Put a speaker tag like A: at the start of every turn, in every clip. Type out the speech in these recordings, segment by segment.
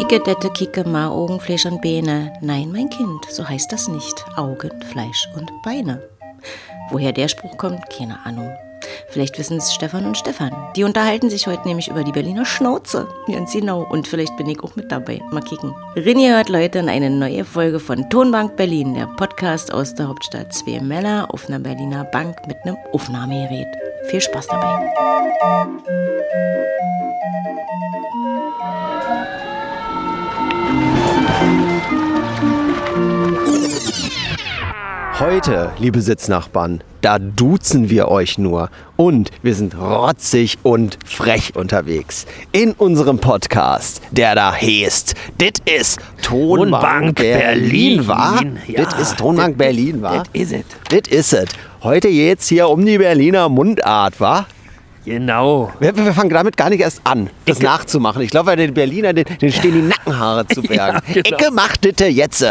A: Icke dette kicke ma Augen, Fleisch und Beine. Nein, mein Kind, so heißt das nicht. Augen, Fleisch und Beine. Woher der Spruch kommt, keine Ahnung. Vielleicht wissen es Stefan und Stefan. Die unterhalten sich heute nämlich über die Berliner Schnauze. Ganz genau. Und vielleicht bin ich auch mit dabei. Mal kicken. Rinni hört Leute in eine neue Folge von Tonbank Berlin, der Podcast aus der Hauptstadt. Zwei Männer auf einer Berliner Bank mit einem Aufnahmegerät. Viel Spaß dabei.
B: Heute, liebe Sitznachbarn, da duzen wir euch nur. Und wir sind rotzig und frech unterwegs. In unserem Podcast, der da heißt, dit ist Tonbank, Berlin, war?
C: Ja,
B: dit ist Tonbank Berlin, war?
C: Das is it.
B: Dit is it. Heute geht's hier um die Berliner Mundart, wa?
C: Genau.
B: Wir, wir fangen damit gar nicht erst an, das
C: Ecke.
B: nachzumachen. Ich glaube, bei den Berliner, den, den stehen die Nackenhaare zu Bergen.
C: Ja, genau.
B: Ecke macht ditte jetzt.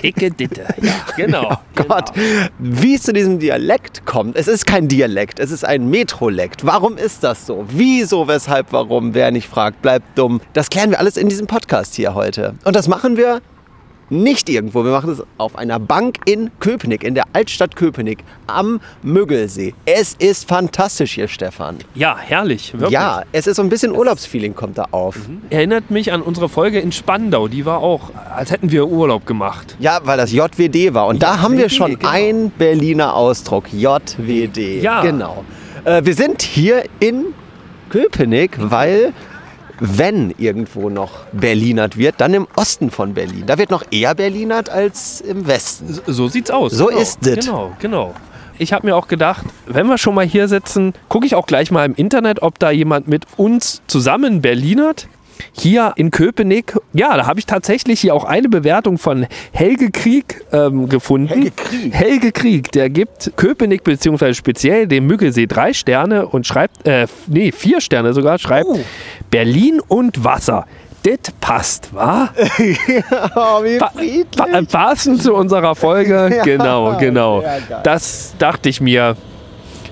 C: Icke Ditte. Ja, genau.
B: Oh Gott, wie es zu diesem Dialekt kommt. Es ist kein Dialekt, es ist ein Metrolekt. Warum ist das so? Wieso, weshalb, warum? Wer nicht fragt, bleibt dumm. Das klären wir alles in diesem Podcast hier heute. Und das machen wir nicht irgendwo. Wir machen es auf einer Bank in Köpenick, in der Altstadt Köpenick am Müggelsee. Es ist fantastisch hier, Stefan.
C: Ja, herrlich. Wirklich.
B: Ja, es ist so ein bisschen Urlaubsfeeling kommt da auf.
C: Erinnert mich an unsere Folge in Spandau. Die war auch, als hätten wir Urlaub gemacht.
B: Ja, weil das JWD war. Und da haben wir
C: JWD,
B: schon
C: genau.
B: einen Berliner Ausdruck. JWD.
C: Ja.
B: Genau. Äh, wir sind hier in Köpenick, weil wenn irgendwo noch Berlinert wird, dann im Osten von Berlin. Da wird noch eher Berlinert als im Westen.
C: So, sieht's aus.
B: So
C: genau.
B: ist es.
C: Genau, genau. Ich habe mir auch gedacht, wenn wir schon mal hier sitzen, gucke ich auch gleich mal im Internet, ob da jemand mit uns zusammen Berlinert. Hier in Köpenick, ja, da habe ich tatsächlich hier auch eine Bewertung von Helge Krieg ähm, gefunden.
B: Helge Krieg?
C: Helge Krieg, der gibt Köpenick beziehungsweise speziell dem Müggelsee drei Sterne und schreibt, äh, nee, vier Sterne sogar, schreibt
B: Oh.
C: Berlin und Wasser. Das passt, wa?
B: Oh, wie
C: Pa pa passend zu unserer Folge.
B: Ja,
C: genau, genau.
B: ja,
C: das dachte ich mir,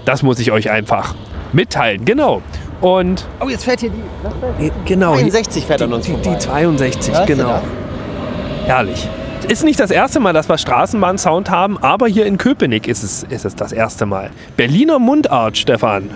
C: das muss ich euch einfach mitteilen. Genau. Und
B: Oh, jetzt fährt hier die.
C: genau.
B: 61 fährt an uns
C: die, die,
B: vorbei.
C: die 62,
B: Hörst
C: genau. Herrlich. Ist nicht das erste Mal, dass wir Straßenbahn-Sound haben, aber hier in Köpenick ist es, ist es das erste Mal. Berliner Mundart, Stefan.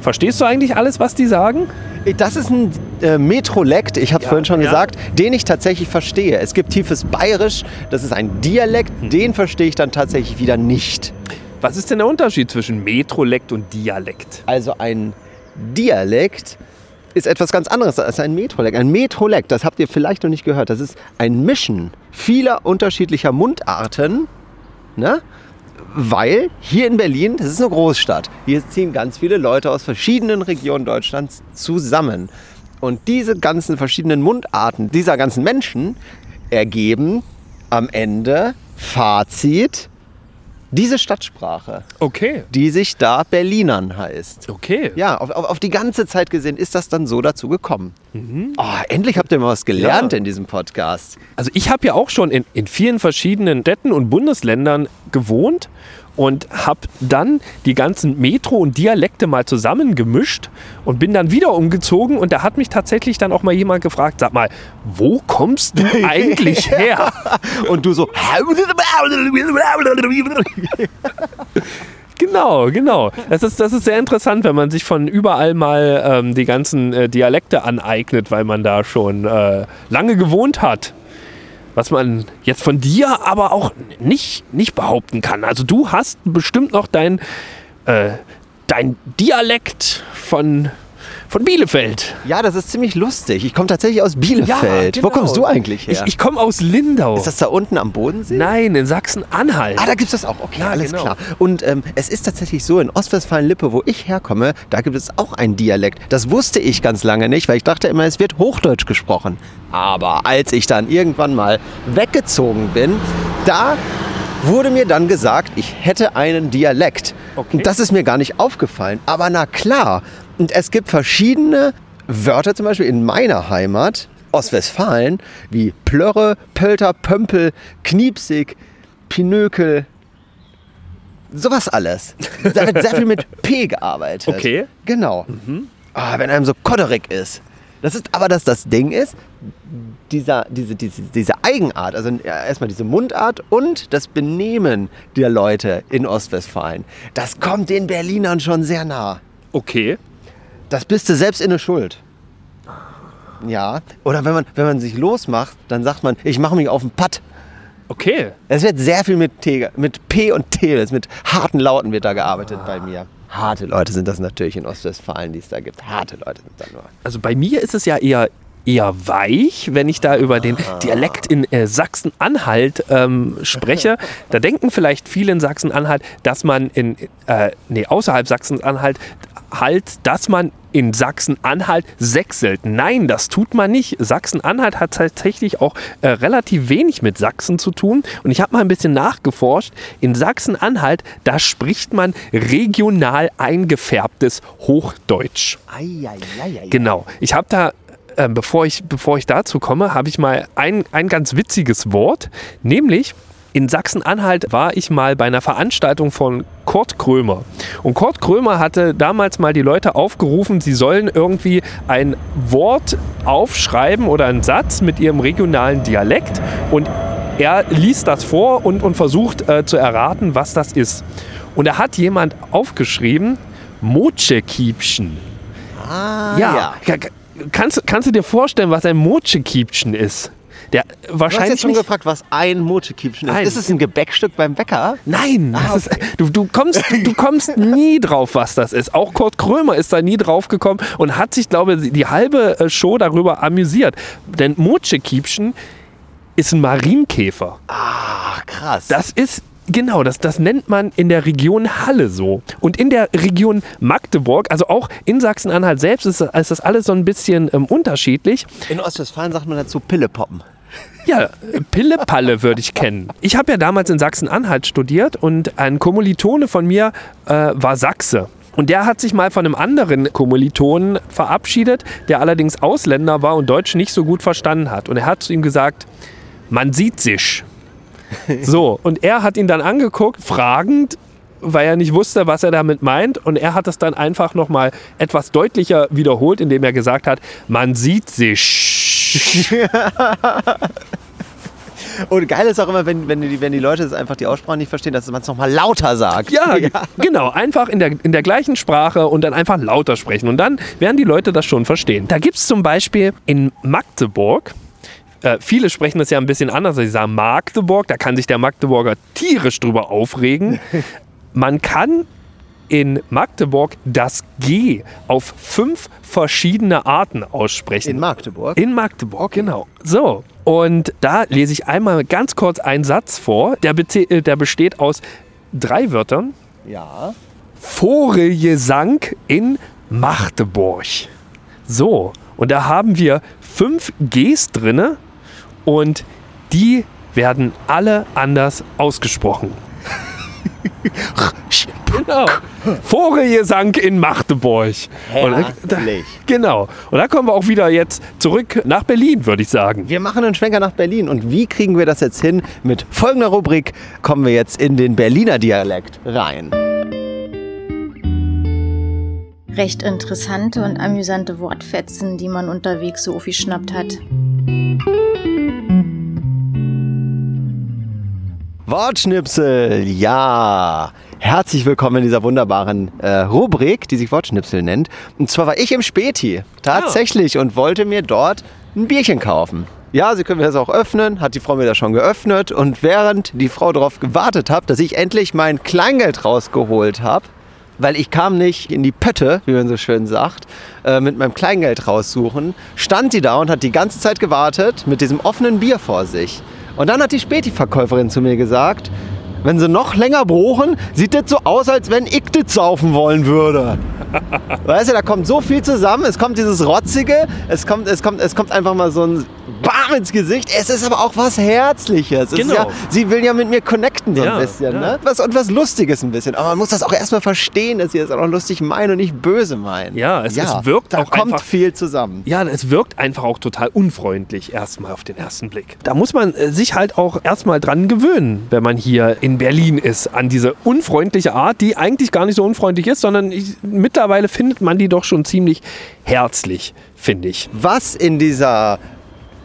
C: Verstehst du eigentlich alles, was die sagen?
B: Das ist ein äh, Metrolekt, ich habe es
C: Ja,
B: vorhin schon
C: ja.
B: gesagt, den ich tatsächlich verstehe. Es gibt tiefes Bayerisch, das ist ein Dialekt,
C: Hm.
B: den verstehe ich dann tatsächlich wieder nicht.
C: Was ist denn der Unterschied zwischen Metrolekt und Dialekt?
B: Also ein Dialekt ist etwas ganz anderes als ein Metrolekt. Ein Metrolekt, das habt ihr vielleicht noch nicht gehört, das ist ein Mischen vieler unterschiedlicher Mundarten, ne? weil hier in Berlin, das ist eine Großstadt, hier ziehen ganz viele Leute aus verschiedenen Regionen Deutschlands zusammen. Und diese ganzen verschiedenen Mundarten dieser ganzen Menschen ergeben am Ende Fazit diese Stadtsprache,
C: Okay,
B: die sich da Berlinern heißt.
C: okay.
B: Ja, auf, auf, auf die ganze Zeit gesehen ist das dann so dazu gekommen. Oh, endlich habt ihr mal was gelernt
C: Ja.
B: in diesem Podcast.
C: Also ich habe ja auch schon in, in vielen verschiedenen Städten und Bundesländern gewohnt und habe dann die ganzen Metro und Dialekte mal zusammengemischt und bin dann wieder umgezogen und da hat mich tatsächlich dann auch mal jemand gefragt, sag mal, wo kommst du eigentlich her?
B: Und du so,
C: Genau, genau. Das ist, das ist sehr interessant, wenn man sich von überall mal ähm, die ganzen äh, Dialekte aneignet, weil man da schon äh, lange gewohnt hat. Was man jetzt von dir aber auch nicht, nicht behaupten kann. Also du hast bestimmt noch dein, äh, dein Dialekt von, von Bielefeld.
B: ja, das ist ziemlich lustig. Ich komme tatsächlich aus Bielefeld.
C: genau.
B: Wo kommst du eigentlich her?
C: Ich, ich komme aus Lindau.
B: ist das da unten am Bodensee?
C: Nein, in Sachsen-Anhalt.
B: Ah, da gibt es das auch. Okay,
C: Ja,
B: alles
C: genau.
B: klar. Und ähm, es ist tatsächlich so, in Ostwestfalen-Lippe, wo ich herkomme, da gibt es auch einen Dialekt. Das wusste ich ganz lange nicht, weil ich dachte immer, es wird Hochdeutsch gesprochen. Aber als ich dann irgendwann mal weggezogen bin, da wurde mir dann gesagt, ich hätte einen Dialekt.
C: Okay.
B: Und das ist mir gar nicht aufgefallen. Aber na klar. Und es gibt verschiedene Wörter, zum Beispiel in meiner Heimat, Ostwestfalen, wie Plörre, Pölter, Pömpel, Kniepsig, Pinökel, sowas alles. Da wird sehr viel mit P gearbeitet.
C: Okay.
B: Genau. Ah, wenn einem so kodderig ist. Das ist aber, dass das Ding ist, dieser, diese, diese, diese Eigenart, also ja, erstmal diese Mundart und das Benehmen der Leute in Ostwestfalen, das kommt den Berlinern schon sehr nah.
C: Okay.
B: Das bist du selbst in der Schuld. Ja. Oder wenn man, wenn man sich losmacht, dann sagt man, ich mache mich auf den Patt.
C: Okay.
B: Es wird sehr viel mit, T, mit P und T, mit harten Lauten wird da gearbeitet bei mir. Harte Leute sind das natürlich in Ostwestfalen, die es da gibt. Harte Leute sind da nur.
C: Also bei mir ist es ja eher eher weich, wenn ich da über den Dialekt in äh, Sachsen-Anhalt ähm, spreche. Da denken vielleicht viele in Sachsen-Anhalt, dass man in, äh, nee, außerhalb Sachsen-Anhalt halt, dass man in Sachsen-Anhalt sechselt. Nein, das tut man nicht. Sachsen-Anhalt hat tatsächlich auch äh, relativ wenig mit Sachsen zu tun. Und ich habe mal ein bisschen nachgeforscht. In Sachsen-Anhalt, da spricht man regional eingefärbtes Hochdeutsch.
B: Eieieiei.
C: Genau. Ich habe da, äh, bevor, ich, bevor ich dazu komme, habe ich mal ein, ein ganz witziges Wort, nämlich in Sachsen-Anhalt war ich mal bei einer Veranstaltung von Kurt Krömer. Und Kurt Krömer hatte damals mal die Leute aufgerufen, sie sollen irgendwie ein Wort aufschreiben oder einen Satz mit ihrem regionalen Dialekt. Und er liest das vor und, und versucht äh, zu erraten, was das ist. Und da hat jemand aufgeschrieben, Mochekiepchen.
B: Ah,
C: Ja. Ka- Kannst, kannst du dir vorstellen, was ein Mochekiepchen ist? Der
B: Du hast
C: wahrscheinlich
B: jetzt schon
C: nicht,
B: gefragt, was ein Mochekiepchen ist. Ist es ein Gebäckstück beim Bäcker?
C: Nein,
B: Ah,
C: ist, du, du, kommst, du, du kommst nie drauf, was das ist. Auch Kurt Krömer ist da nie drauf gekommen und hat sich, glaube ich, die halbe äh, Show darüber amüsiert. Denn Mochekiepchen ist ein Marienkäfer.
B: Ach, krass.
C: Das ist, genau, das, das nennt man in der Region Halle so. Und in der Region Magdeburg, also auch in Sachsen-Anhalt selbst, ist, ist das alles so ein bisschen ähm, unterschiedlich.
B: In Ostwestfalen sagt man dazu Pillepoppen.
C: Ja, Pillepalle würde ich kennen. Ich habe ja damals in Sachsen-Anhalt studiert und ein Kommilitone von mir äh, war Sachse. Und der hat sich mal von einem anderen Kommilitonen verabschiedet, der allerdings Ausländer war und Deutsch nicht so gut verstanden hat. Und er hat zu ihm gesagt, man sieht sich. So, und er hat ihn dann angeguckt, fragend, weil er nicht wusste, was er damit meint. Und er hat es dann einfach nochmal etwas deutlicher wiederholt, indem er gesagt hat, man sieht sich.
B: Und geil ist auch immer, wenn, wenn, die, wenn die Leute das einfach die Aussprache nicht verstehen, dass man es nochmal lauter sagt.
C: Ja, genau. Einfach in der, in der gleichen Sprache und dann einfach lauter sprechen. Und dann werden die Leute das schon verstehen. Da gibt es zum Beispiel in Magdeburg, äh, viele sprechen das ja ein bisschen anders. Sie sagen Magdeburg, da kann sich der Magdeburger tierisch drüber aufregen. Man kann in Magdeburg das G auf fünf verschiedene Arten aussprechen.
B: In Magdeburg.
C: In Magdeburg, genau. So, und da lese ich einmal ganz kurz einen Satz vor. Der, äh, der besteht aus drei Wörtern.
B: ja.
C: Vogelgesang in Magdeburg. So, und da haben wir fünf Gs drinne und die werden alle anders ausgesprochen. genau. Vogelgesang in Magdeburg. Und da-
B: Herrlich.
C: Genau. Und da kommen wir auch wieder jetzt zurück nach Berlin, würde ich sagen.
B: Wir machen einen Schwenker nach Berlin. Und wie kriegen wir das jetzt hin? Mit folgender Rubrik kommen wir jetzt in den Berliner Dialekt rein.
D: Recht interessante und amüsante Wortfetzen, die man unterwegs so aufgeschnappt hat.
B: Wortschnipsel, ja. Herzlich willkommen in dieser wunderbaren äh, Rubrik, die sich Wortschnipsel nennt. Und zwar war ich im Späti, tatsächlich, und wollte mir dort ein Bierchen kaufen. Ja, Sie können mir das auch öffnen, hat die Frau mir das schon geöffnet. Und während die Frau darauf gewartet hat, dass ich endlich mein Kleingeld rausgeholt habe, weil ich kam nicht in die Pötte, wie man so schön sagt, äh, mit meinem Kleingeld raussuchen, stand sie da und hat die ganze Zeit gewartet mit diesem offenen Bier vor sich. Und dann hat die Späti-Verkäuferin zu mir gesagt, wenn sie noch länger brochen, sieht das so aus, als wenn ich das saufen wollen würde. Weißt du, da kommt so viel zusammen. Es kommt dieses Rotzige, es kommt, es kommt, es kommt einfach mal so ein Bam ins Gesicht. Es ist aber auch was Herzliches. Es
C: Genau.
B: ja, sie will ja mit mir connecten so
C: Ja,
B: ein bisschen.
C: ja.
B: Ne? Was, und was Lustiges ein bisschen. Aber man muss das auch erstmal verstehen, dass sie das auch noch lustig meinen und nicht böse meinen.
C: Ja, es- es wirkt
B: da
C: auch
B: kommt
C: einfach-
B: viel zusammen.
C: Ja, es wirkt einfach auch total unfreundlich erstmal auf den ersten Blick. Da muss man äh, sich halt auch erstmal dran gewöhnen, wenn man hier in Berlin ist, an diese unfreundliche Art, die eigentlich gar nicht so unfreundlich ist, sondern ich, mittlerweile findet man die doch schon ziemlich herzlich, finde ich.
B: Was in dieser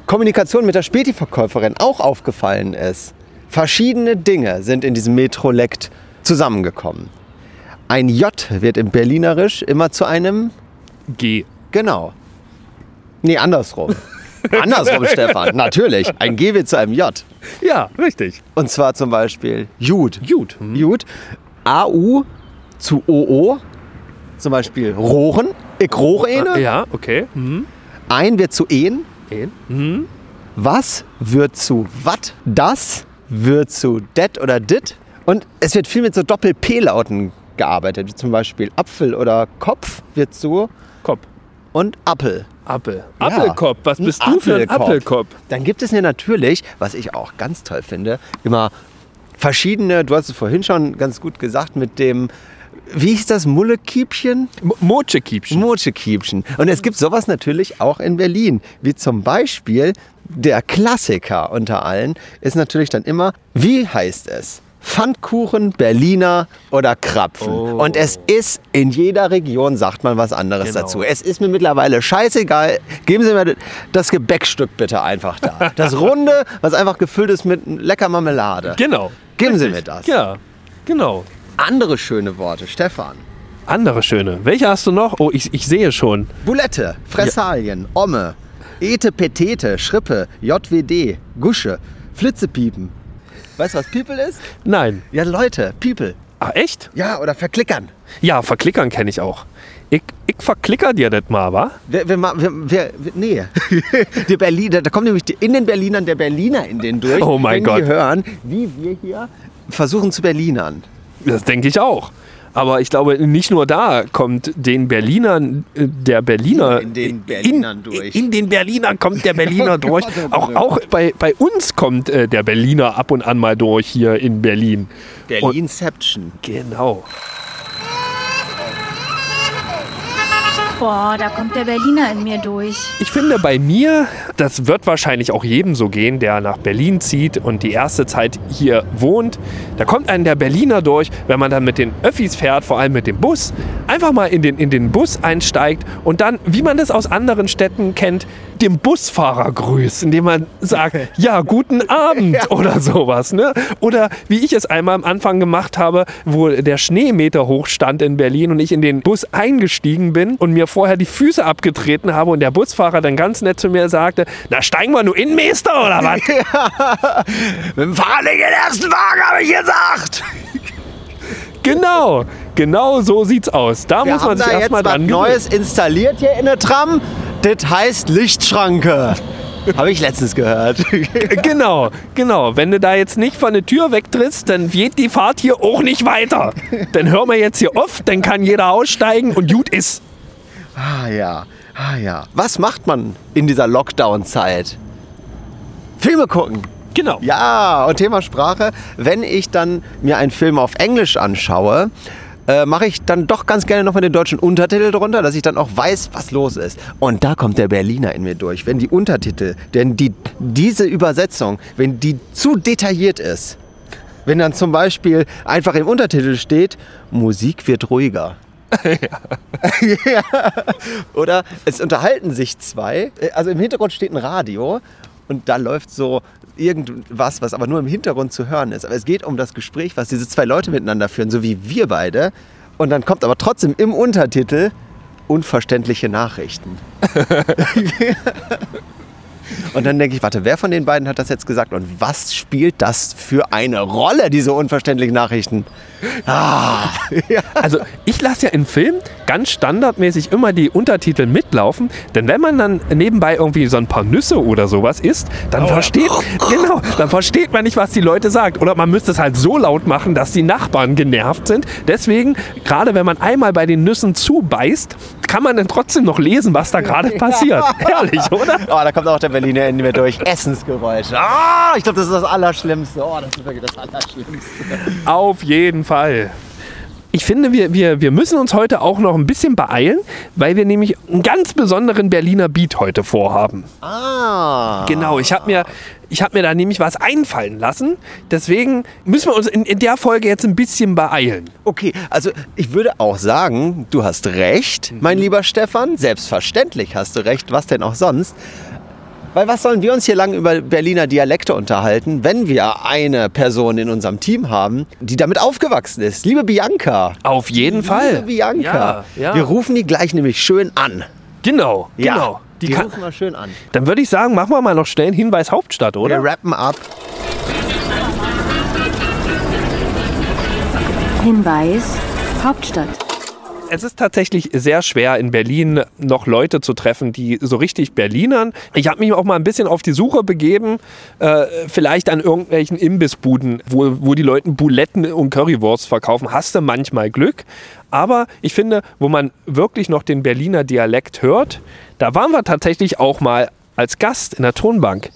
B: Kommunikation mit der Späti-Verkäuferin auch aufgefallen ist. Verschiedene Dinge sind in diesem Metrolekt zusammengekommen. Ein J wird im Berlinerisch immer zu einem
C: G.
B: Genau. Nee, andersrum. andersrum, Stefan. Natürlich. Ein G wird zu einem J.
C: Ja, richtig.
B: Und zwar zum Beispiel Jud.
C: Gut. Hm.
B: Jud. AU zu OO. Zum Beispiel Rohren. Ich rohre eine.
C: Ja, okay. Hm.
B: Ein wird zu En.
C: Ein. Hm.
B: Was wird zu Wat. Das wird zu Det oder Dit. Und es wird viel mit so Doppel-P-Lauten gearbeitet. Wie zum Beispiel Apfel oder Kopf wird zu
C: Kopf.
B: und Appel.
C: Appel.
B: Ja.
C: Appelkopf. Was
B: Ein
C: bist du für ein. Appelkopf?
B: Dann gibt es ja natürlich, was ich auch ganz toll finde, immer verschiedene, du hast es vorhin schon ganz gut gesagt, mit dem, wie hieß das, Mullekiebchen?
C: Mo- Mochekiebchen.
B: Mochekiebchen. Und es gibt sowas natürlich auch in Berlin, wie zum Beispiel der Klassiker unter allen ist natürlich dann immer, wie heißt es? Pfannkuchen, Berliner oder Krapfen.
C: Oh.
B: Und es ist in jeder Region, sagt man was anderes
C: Genau.
B: dazu. Es ist mir mittlerweile scheißegal. Geben Sie mir das Gebäckstück bitte einfach da. Das Runde, was einfach gefüllt ist mit lecker Marmelade.
C: Genau.
B: Geben Sie mir das.
C: Ja, genau.
B: Andere schöne Worte, Stefan.
C: Andere schöne. Welche hast du noch? Oh, ich, ich sehe schon.
B: Bulette, Fressalien, Omme, Ete, Petete, Schrippe, JWD, Gusche, Flitzepiepen. Weißt du, was People ist?
C: Nein.
B: Ja, Leute, People.
C: Ach, echt?
B: Ja, oder verklickern.
C: Ja, verklickern kenne ich auch. Ich, ich verklicker dir das mal, wa?
B: Wer, wer, wer, wer, nee. die Berliner, da kommt nämlich die- in den Berlinern der Berliner in den durch.
C: Oh mein
B: wenn
C: Gott.
B: die hören, wie wir hier versuchen zu Berlinern.
C: Das denke ich auch. Aber ich glaube, nicht nur da kommt den Berlinern äh, der Berliner
B: In den Berlinern durch.
C: In, den Berlinern kommt der Berliner durch. Auch, auch bei, bei uns kommt äh, der Berliner ab und an mal durch hier in Berlin.
B: Berlinception.
C: Genau.
D: Boah, da kommt der Berliner in mir durch.
C: Ich finde bei mir, das wird wahrscheinlich auch jedem so gehen, der nach Berlin zieht und die erste Zeit hier wohnt. Da kommt einem der Berliner durch, wenn man dann mit den Öffis fährt, vor allem mit dem Bus, einfach mal in den, in den Bus einsteigt und dann, wie man das aus anderen Städten kennt, dem Busfahrer grüßt, indem man sagt, ja, guten Abend oder sowas. Ne? Oder wie ich es einmal am Anfang gemacht habe, wo der Schneemeter hoch stand in Berlin und ich in den Bus eingestiegen bin und mir vorher die Füße abgetreten habe und der Busfahrer dann ganz nett zu mir sagte, na steigen wir nur in, Meister, oder was?
B: Mit dem Fahrrad in den ersten Wagen, habe ich gesagt.
C: genau, genau so sieht's aus. Da
B: Wir
C: muss man sich erstmal dran gewöhnen.
B: Neues installiert hier in der Tram. Das heißt Lichtschranke. Habe ich letztens gehört.
C: Genau, genau. Wenn du da jetzt nicht von der Tür wegtrittst, dann geht die Fahrt hier auch nicht weiter. Dann hören wir jetzt hier auf, dann kann jeder aussteigen und gut ist.
B: ah ja, ah ja. Was macht man in dieser Lockdown-Zeit? Filme gucken.
C: Genau.
B: Ja, und Thema Sprache. Wenn ich dann mir einen Film auf Englisch anschaue, äh, mache ich dann doch ganz gerne noch mal den deutschen Untertitel drunter, dass ich dann auch weiß, was los ist. Und da kommt der Berliner in mir durch. Wenn die Untertitel, denn die, diese Übersetzung, wenn die zu detailliert ist, wenn dann zum Beispiel einfach im Untertitel steht, Musik wird ruhiger. ja. Oder es unterhalten sich zwei, äh, also im Hintergrund steht ein Radio und da läuft so irgendwas, was aber nur im Hintergrund zu hören ist. Aber es geht um das Gespräch, was diese zwei Leute miteinander führen, so wie wir beide. Und dann kommt aber trotzdem im Untertitel unverständliche Nachrichten. Und dann denke ich, warte, wer von den beiden hat das jetzt gesagt und was spielt das für eine Rolle, diese unverständlichen Nachrichten? Ah, ja.
C: Also ich lasse ja in Filmen ganz standardmäßig immer die Untertitel mitlaufen, denn wenn man dann nebenbei irgendwie so ein paar Nüsse oder sowas isst, dann versteht, genau, dann versteht man nicht, was die Leute sagt. Oder man müsste es halt so laut machen, dass die Nachbarn genervt sind. Deswegen, gerade wenn man einmal bei den Nüssen zubeißt, kann man dann trotzdem noch lesen, was da gerade passiert. Herrlich, oder?
B: Oh, da kommt auch der Berliner in mir durch. Essensgeräusche. Ah, ich glaube, das ist das Allerschlimmste. Oh, das ist wirklich das Allerschlimmste.
C: Auf jeden Fall. Ich finde, wir, wir, wir müssen uns heute auch noch ein bisschen beeilen, weil wir nämlich einen ganz besonderen Berliner Beat heute vorhaben.
B: Ah.
C: Genau, ich habe mir, ich hab mir da nämlich was einfallen lassen. Deswegen müssen wir uns in, in der Folge jetzt ein bisschen beeilen.
B: Okay, also ich würde auch sagen, du hast recht, mein lieber Stefan. Selbstverständlich hast du recht. Was denn auch sonst? Weil was sollen wir uns hier lang über Berliner Dialekte unterhalten, wenn wir eine Person in unserem Team haben, die damit aufgewachsen ist? Liebe Bianca.
C: Auf jeden Fall.
B: Liebe Bianca.
C: Ja, ja.
B: Wir rufen die gleich nämlich schön an.
C: Genau,
B: Ja,
C: genau.
B: Die,
C: Die kann,
B: rufen wir schön an.
C: dann würde ich sagen, machen wir mal noch schnell einen Hinweis Hauptstadt, oder?
B: Wir rappen ab.
D: Hinweis: Hauptstadt.
C: Es ist tatsächlich sehr schwer, in Berlin noch Leute zu treffen, die so richtig Berlinern. Ich habe mich auch mal ein bisschen auf die Suche begeben, äh, vielleicht an irgendwelchen Imbissbuden, wo, wo die Leute Buletten und Currywurst verkaufen. Hast du manchmal Glück. Aber ich finde, wo man wirklich noch den Berliner Dialekt hört, da waren wir tatsächlich auch mal als Gast in der Tonbank.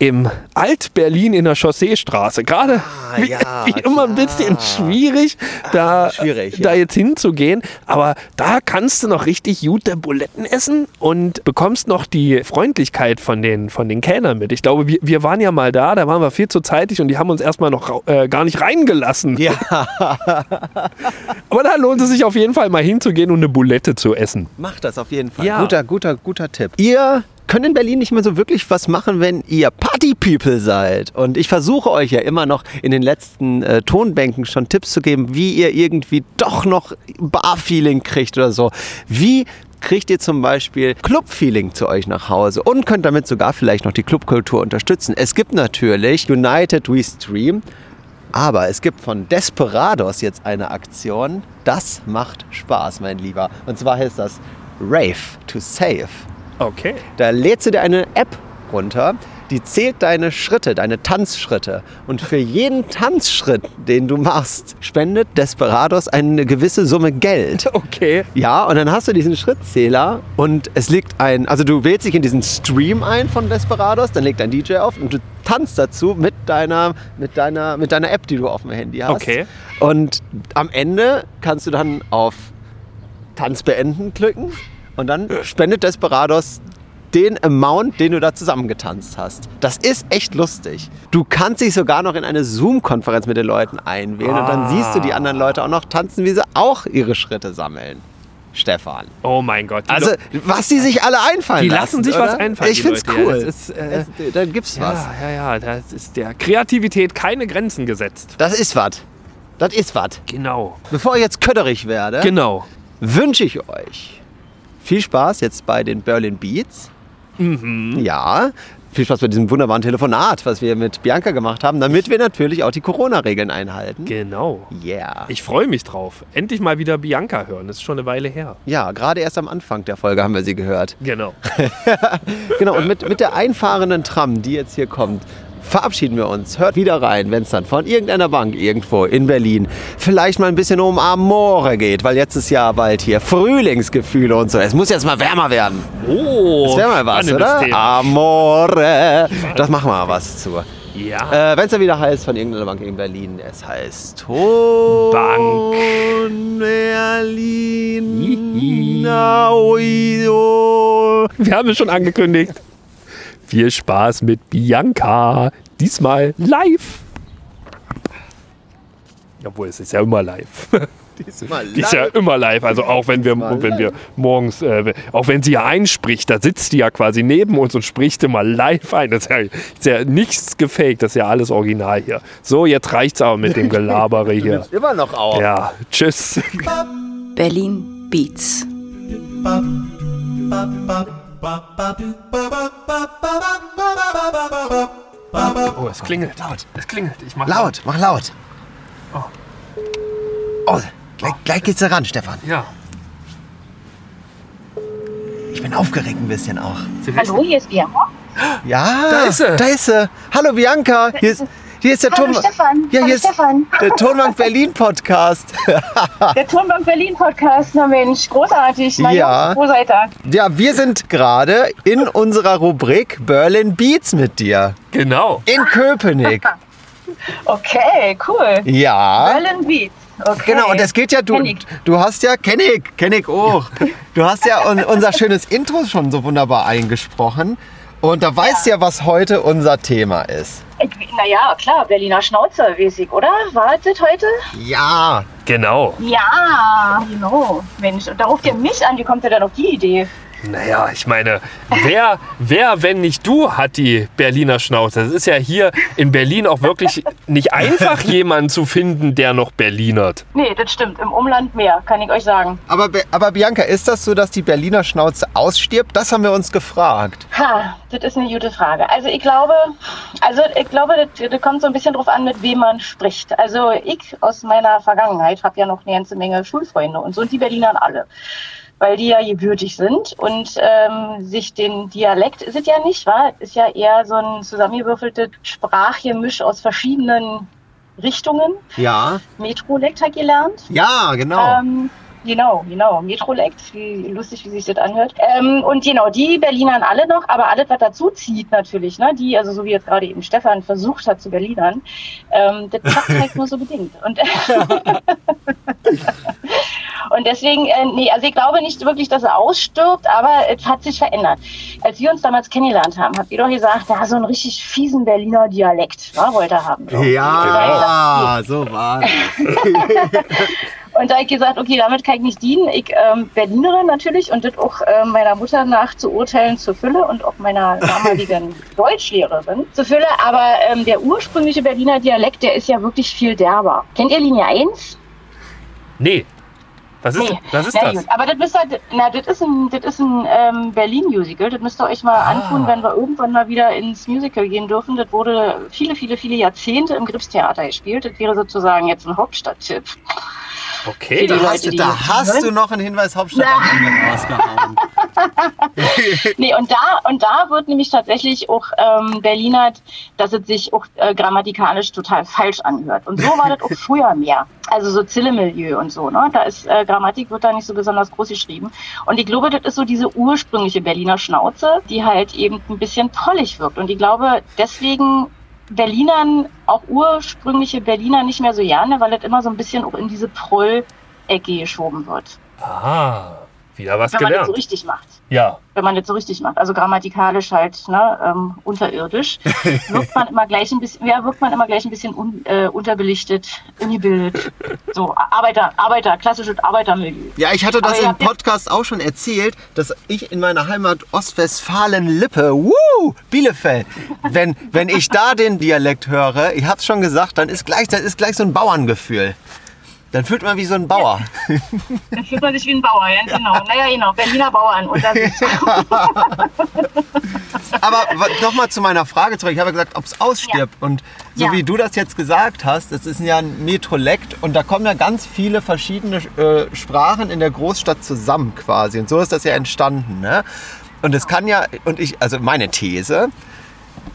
C: Im Alt-Berlin in der Chausseestraße. Gerade wie,
B: ja,
C: wie immer ein bisschen schwierig, da,
B: schwierig,
C: da
B: ja.
C: jetzt hinzugehen. Aber da kannst du noch richtig gute Buletten essen und bekommst noch die Freundlichkeit von den, von den Kellnern mit. Ich glaube, wir, wir waren ja mal da, da waren wir viel zu zeitig und die haben uns erstmal noch äh, gar nicht reingelassen.
B: Ja.
C: Aber da lohnt es sich auf jeden Fall mal hinzugehen und eine Bulette zu essen.
B: Macht das auf jeden Fall.
C: Ja.
B: Guter, guter, guter Tipp. Ihr könnt in Berlin nicht mehr so wirklich was machen, wenn ihr Party-People seid. Und ich versuche euch ja immer noch in den letzten äh, Tonbänken schon Tipps zu geben, wie ihr irgendwie doch noch Bar-Feeling kriegt oder so. Wie kriegt ihr zum Beispiel Club-Feeling zu euch nach Hause und könnt damit sogar vielleicht noch die Clubkultur unterstützen. Es gibt natürlich United We Stream, aber es gibt von Desperados jetzt eine Aktion. Das macht Spaß, mein Lieber. Und zwar heißt das Rave to Save.
C: Okay.
B: Da lädst du dir eine App runter, die zählt deine Schritte, deine Tanzschritte. Und für jeden Tanzschritt, den du machst, spendet Desperados eine gewisse Summe Geld.
C: Okay.
B: Ja, und dann hast du diesen Schrittzähler und es liegt ein, also du wählst dich in diesen Stream ein von Desperados, dann legt ein DJ auf und du tanzt dazu mit deiner, mit deiner, mit deiner App, die du auf dem Handy hast.
C: Okay.
B: Und am Ende kannst du dann auf Tanz beenden klicken und dann spendet Desperados den Amount, den du da zusammengetanzt hast. Das ist echt lustig. Du kannst dich sogar noch in eine Zoom-Konferenz mit den Leuten einwählen und dann
C: Ah.
B: siehst du die anderen Leute auch noch tanzen, wie sie auch ihre Schritte sammeln. Stefan.
C: Oh mein Gott.
B: Also, was die sich alle einfallen
C: die
B: lassen.
C: lassen sich
B: oder?
C: was einfallen.
B: Ich find's
C: Leute. Ja,
B: cool.
C: das ist, äh,
B: Es- da gibt's was.
C: ja, ja, ja, das ist der Kreativität keine Grenzen gesetzt.
B: Das ist was. Das ist was.
C: Genau.
B: Bevor ich jetzt kötterig werde,
C: Genau.
B: wünsche ich euch viel Spaß jetzt bei den Berlin Beats.
C: Mhm.
B: Ja, viel Spaß bei diesem wunderbaren Telefonat, was wir mit Bianca gemacht haben, damit wir natürlich auch die Corona-Regeln einhalten.
C: Genau.
B: Yeah.
C: Ich freue mich drauf. Endlich mal wieder Bianca hören. Das ist schon eine Weile her.
B: Ja, gerade erst am Anfang der Folge haben wir sie gehört.
C: Genau.
B: Genau, und mit, mit der einfahrenden Tram, die jetzt hier kommt, verabschieden wir uns. Hört wieder rein, wenn es dann von irgendeiner Bank irgendwo in Berlin vielleicht mal ein bisschen um Amore geht, weil jetzt ist ja bald hier Frühlingsgefühle und so. Es muss jetzt mal wärmer werden.
C: Oh,
B: Das wäre mal was, oder?
C: Thema.
B: Amore. Das machen wir mal was zu.
C: Ja.
B: Äh, wenn es dann wieder heißt von irgendeiner Bank in Berlin, es heißt Ton
C: Bank.
B: Berlin. Nauio.
C: Wir haben es schon angekündigt. Viel Spaß mit Bianca. Diesmal live. Obwohl, es ist ja immer live.
B: Diesmal
C: Die ist ja immer live. Also auch wenn wir,
B: Diesmal
C: wenn wir morgens, äh, auch wenn sie ja einspricht, da sitzt die ja quasi neben uns und spricht immer live ein. Das ist ja, ist ja nichts gefaked, das ist ja alles original hier. So, jetzt reicht's aber mit dem Gelabere hier.
B: Immer noch auf.
C: Ja, tschüss.
A: Berlin Beats.
C: Oh, es klingelt. Laut. Es klingelt. Ich mach
B: Laut, mach laut. Oh, gleich, gleich geht's ran, Stefan.
C: Ja.
B: Ich bin aufgeregt ein bisschen auch.
E: Hallo, hier ist Bianca.
B: Ja,
C: Da ist sie.
B: Da ist sie. Hallo Bianca. Hier ist, hier ist der
E: Hallo
B: Ton
E: Stefan.
B: Ja,
E: Hallo
B: hier ist
E: Stefan.
B: der Tonbank Berlin Podcast.
E: Der Turnbank Berlin Podcast. Na Mensch, großartig. Na
B: Ja.
E: Wo seid ihr?
B: Ja, wir sind gerade in unserer Rubrik Berlin Beats mit dir.
C: Genau.
B: In Köpenick.
E: Okay, cool.
B: Ja.
E: Berlin Beats. Okay.
B: Genau, und es geht ja, du, du hast ja, kenn ich, kenn ich auch. Du hast ja un, unser schönes Intro schon so wunderbar eingesprochen. Und da weißt ja, was heute unser Thema ist.
E: Naja, klar, Berliner Schnauze, mäßig, oder? War das heute?
B: Ja,
C: Genau.
E: Ja, genau. Mensch, und da ruft ihr mich an. Wie kommt ihr dann auf die Idee?
C: Naja, ich meine, wer, wer, wenn nicht du, hat die Berliner Schnauze? Es ist ja hier in Berlin auch wirklich nicht einfach, jemanden zu finden, der noch Berlinert.
E: Nee, das stimmt. Im Umland mehr, kann ich euch sagen.
B: Aber, Be- aber Bianca, ist das so, dass die Berliner Schnauze ausstirbt? Das haben wir uns gefragt.
E: Ha, das ist eine gute Frage. Also ich glaube, also ich glaube, das, das kommt so ein bisschen drauf an, mit wem man spricht. Also ich aus meiner Vergangenheit habe ja noch eine ganze Menge Schulfreunde und so und die Berlinern alle. Weil die ja gebürtig sind und ähm, sich den Dialekt ist es ja nicht, war, ist ja eher so ein zusammengewürfeltes Sprachgemisch aus verschiedenen Richtungen.
B: Ja.
E: Metrolekt hat gelernt.
B: Ja, genau.
E: Ähm, genau, genau. Metrolekt, wie lustig, wie sich das anhört. Ähm, und genau, die Berlinern alle noch, aber alles, was dazu zieht natürlich, ne, die, also so wie jetzt gerade eben Stefan versucht hat zu Berlinern, ähm, das klappt halt nur so bedingt. Und, und deswegen, äh, nee, also ich glaube nicht wirklich, dass er ausstirbt, aber es hat sich verändert. Als wir uns damals kennengelernt haben, habt ihr doch gesagt, ja, so einen richtig fiesen Berliner Dialekt, ne, wollte er haben. So.
B: ja, so war das.
E: Und da habe ich gesagt, okay, damit kann ich nicht dienen. Ich ähm, Berlinerin natürlich und das auch ähm, meiner Mutter nach zu urteilen zur Fülle und auch meiner damaligen Deutschlehrerin zur Fülle. Aber ähm, der ursprüngliche Berliner Dialekt, der ist ja wirklich viel derber. Kennt ihr Linie 1?
C: Nee. Was ist,
E: Nee.
C: was ist
E: Na
C: das?
E: gut, aber das müsst ihr, na, das ist ein, das ist ein ähm, Berlin-Musical. Das müsst ihr euch mal
C: Ah.
E: antun, wenn wir irgendwann mal wieder ins Musical gehen dürfen. Das wurde viele, viele, viele Jahrzehnte im Gripstheater gespielt. Das wäre sozusagen jetzt ein Hauptstadttipp.
C: Okay,
B: Da
E: Die
B: hast,
E: Leute,
B: du, da hast du noch einen Hinweis Hauptstadt am Ende rausgehauen.
E: Nee, und da, und da wird nämlich tatsächlich auch ähm, Berlinert, dass es sich auch äh, grammatikalisch total falsch anhört. Und so war das auch früher mehr. Also so Zille-Milieu und so, ne? Da ist äh, Grammatik wird da nicht so besonders groß geschrieben. Und ich glaube, das ist so diese ursprüngliche Berliner Schnauze, die halt eben ein bisschen trollig wirkt. Und ich glaube, deswegen Berlinern, auch ursprüngliche Berliner nicht mehr so gerne, weil das immer so ein bisschen auch in diese Proll-Ecke geschoben wird.
C: Ah, wieder was
E: Wenn man das
C: gelernt.
E: so richtig macht
C: Ja.
E: wenn man das so richtig macht. Also grammatikalisch halt ne, ähm, unterirdisch. Wirkt man immer gleich ein bisschen, ja, wirkt man immer gleich ein bisschen un, äh, unterbelichtet, ungebildet. So Arbeiter, Arbeiter, klassisches Arbeitermilieu.
B: Ja, ich hatte das
E: Aber
B: im Podcast auch schon erzählt, dass ich in meiner Heimat Ostwestfalen-Lippe, wuh, Bielefeld, wenn, wenn ich da den Dialekt höre, ich hab's schon gesagt, dann ist gleich, das ist gleich so ein Bauerngefühl. Dann fühlt man wie so ein Bauer.
E: Dann fühlt man sich wie ein Bauer, ja, genau. Naja, genau, Berliner Bauern. Und das ist,
B: Aber nochmal zu meiner Frage zurück. Ich habe gesagt, ob es ausstirbt. Und so
E: Ja.
B: wie du das jetzt gesagt hast, das ist ja ein Metrolekt und da kommen ja ganz viele verschiedene äh, Sprachen in der Großstadt zusammen quasi. Und so ist das ja entstanden. Ne? Und es kann ja, und ich, also meine These,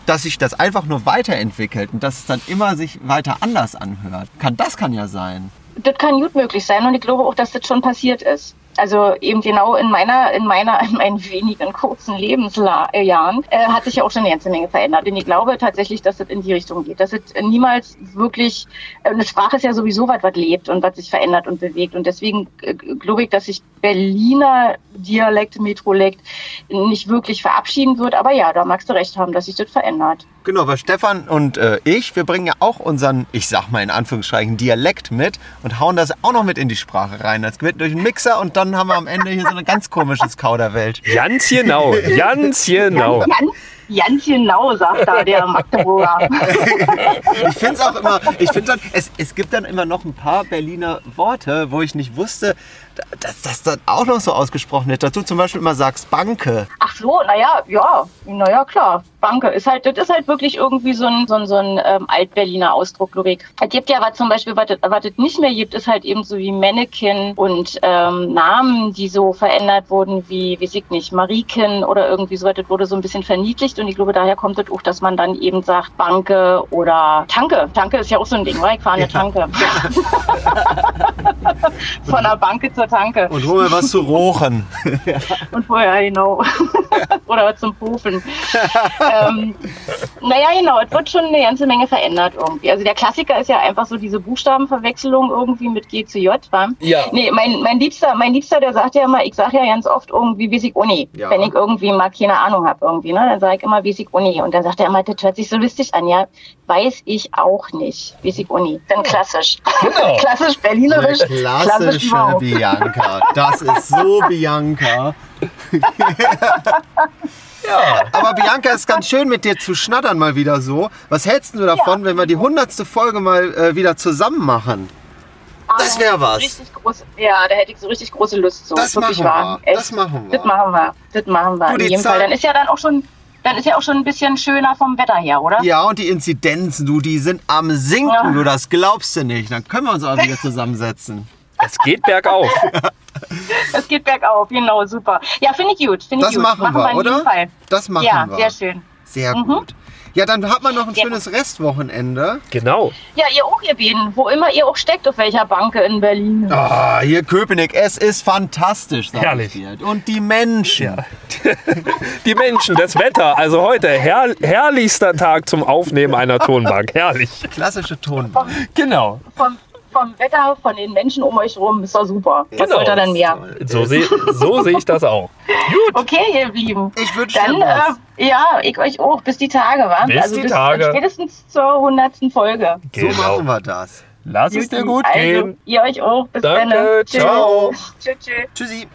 B: dass sich das einfach nur weiterentwickelt und dass es dann immer sich weiter anders anhört. Kann, das kann ja sein.
E: Das kann gut möglich sein und ich glaube auch, dass das schon passiert ist. Also eben genau in meiner, in meiner, in meinen wenigen kurzen Lebensjahren äh, hat sich ja auch schon eine ganze Menge verändert. Und ich glaube tatsächlich, dass das in die Richtung geht. Dass es niemals wirklich, äh, eine Sprache ist ja sowieso was, was lebt und was sich verändert und bewegt. Und deswegen äh, glaube ich, dass sich Berliner Dialekt, Metrolekt nicht wirklich verabschieden wird. Aber ja, da magst du recht haben, dass sich das verändert.
B: Genau, weil Stefan und äh, ich, wir bringen ja auch unseren, ich sag mal in Anführungsstrichen, Dialekt mit und hauen das auch noch mit in die Sprache rein. Das wird durch den Mixer und dann haben wir am Ende hier so eine ganz komisches Kauderwelt.
C: Ganz genau, ganz genau.
E: Ganz, ganz genau, sagt da der Magdeburger.
B: Ich finde es auch immer, ich finde dann, es, es gibt dann immer noch ein paar Berliner Worte, wo ich nicht wusste, dass das dann auch noch so ausgesprochen wird. Dass du zum Beispiel immer sagst Banke.
E: Ach so, naja, ja, naja, klar. Banke ist halt, das ist halt wirklich irgendwie so ein, so ein, so ein ähm, Altberliner Ausdruck, ich. Es gibt ja was zum Beispiel, was es was es nicht mehr gibt, ist halt eben so wie Mannequin und ähm, Namen, die so verändert wurden, wie, weiß ich nicht, Mariken oder irgendwie so, das wurde so ein bisschen verniedlicht und ich glaube, daher kommt es auch, dass man dann eben sagt Banke oder Tanke. Tanke ist ja auch so ein Ding, weil ich fahre eine Tanke. Von der Banke zur Tanke.
B: Und hol mir was zu rochen.
E: Und vorher, genau. Oder zum Pufen. ähm, naja, genau, es wird schon eine ganze Menge verändert irgendwie. Also der Klassiker ist ja einfach so diese Buchstabenverwechslung irgendwie mit G zu J, wa?
B: Ja.
E: Nee, mein, mein Liebster, mein Liebster, der sagt ja immer, ich sage ja ganz oft irgendwie, weiß ich Uni.
B: Ja.
E: Wenn ich irgendwie mal keine Ahnung habe irgendwie, ne? Dann sage ich immer, ich Uni. Und dann sagt er immer, das hört sich so lustig an, ja. Weiß ich auch nicht. Ich Uni. Dann klassisch.
C: Genau.
E: klassisch berlinerisch. klassisch
B: Klassische
E: wow.
B: Bianca. Das ist so Bianca. ja, aber Bianca ist ganz schön mit dir zu schnattern mal wieder so. Was hältst du davon, wenn wir die hundertste Folge mal äh, wieder zusammen machen? Das wär was.
E: Groß, ja, da hätte ich so richtig große Lust zu.
B: Das machen wir. Das machen wir.
E: Das machen wir. Das machen wir. In jedem
B: Zeit-
E: Fall. Dann ist ja dann auch schon, dann ist ja auch schon ein bisschen schöner vom Wetter her, oder?
B: Ja, und die Inzidenzen, du, die sind am sinken,
E: Ja.
B: du, das glaubst du nicht. Dann können wir uns auch wieder zusammensetzen.
C: Es geht bergauf.
E: Es geht bergauf, genau, super. Ja, finde ich gut. Finde ich
B: Das
E: gut.
B: machen wir,
E: in
B: oder?
E: jedem Fall.
B: Das machen
E: ja,
B: wir.
E: sehr schön.
B: Sehr gut. Ja, dann hat man noch ein
E: Ja.
B: schönes Restwochenende.
C: Genau.
E: Ja, ihr auch, ihr beiden. Wo immer ihr auch steckt, auf welcher Bank in Berlin.
B: Ah, hier Köpenick, es ist fantastisch, sag
C: Herrlich.
B: Und die Menschen.
C: Ja. Die Menschen, das Wetter. Also heute herr, herrlichster Tag zum Aufnehmen einer Tonbank. Herrlich.
B: Klassische Tonbank.
C: Genau.
E: Vom, vom Wetter, von den Menschen um euch rum, ist doch super. Was
C: Genau.
E: denn mehr?
C: So sehe so seh ich das auch.
E: Okay, ihr Lieben.
B: Ich wünsche
E: Dann, äh, ja, ich euch auch. Bis die Tage, wa?
C: Bis die Tage.
E: Spätestens zur hundertsten Folge.
B: So machen wir das.
C: Lass es dir gut
E: also,
C: gehen.
E: Ihr euch auch. Bis
C: Danke,
E: dann. Tschüss.
C: ciao.
E: Tschüss, tschüss.
B: Tschüssi.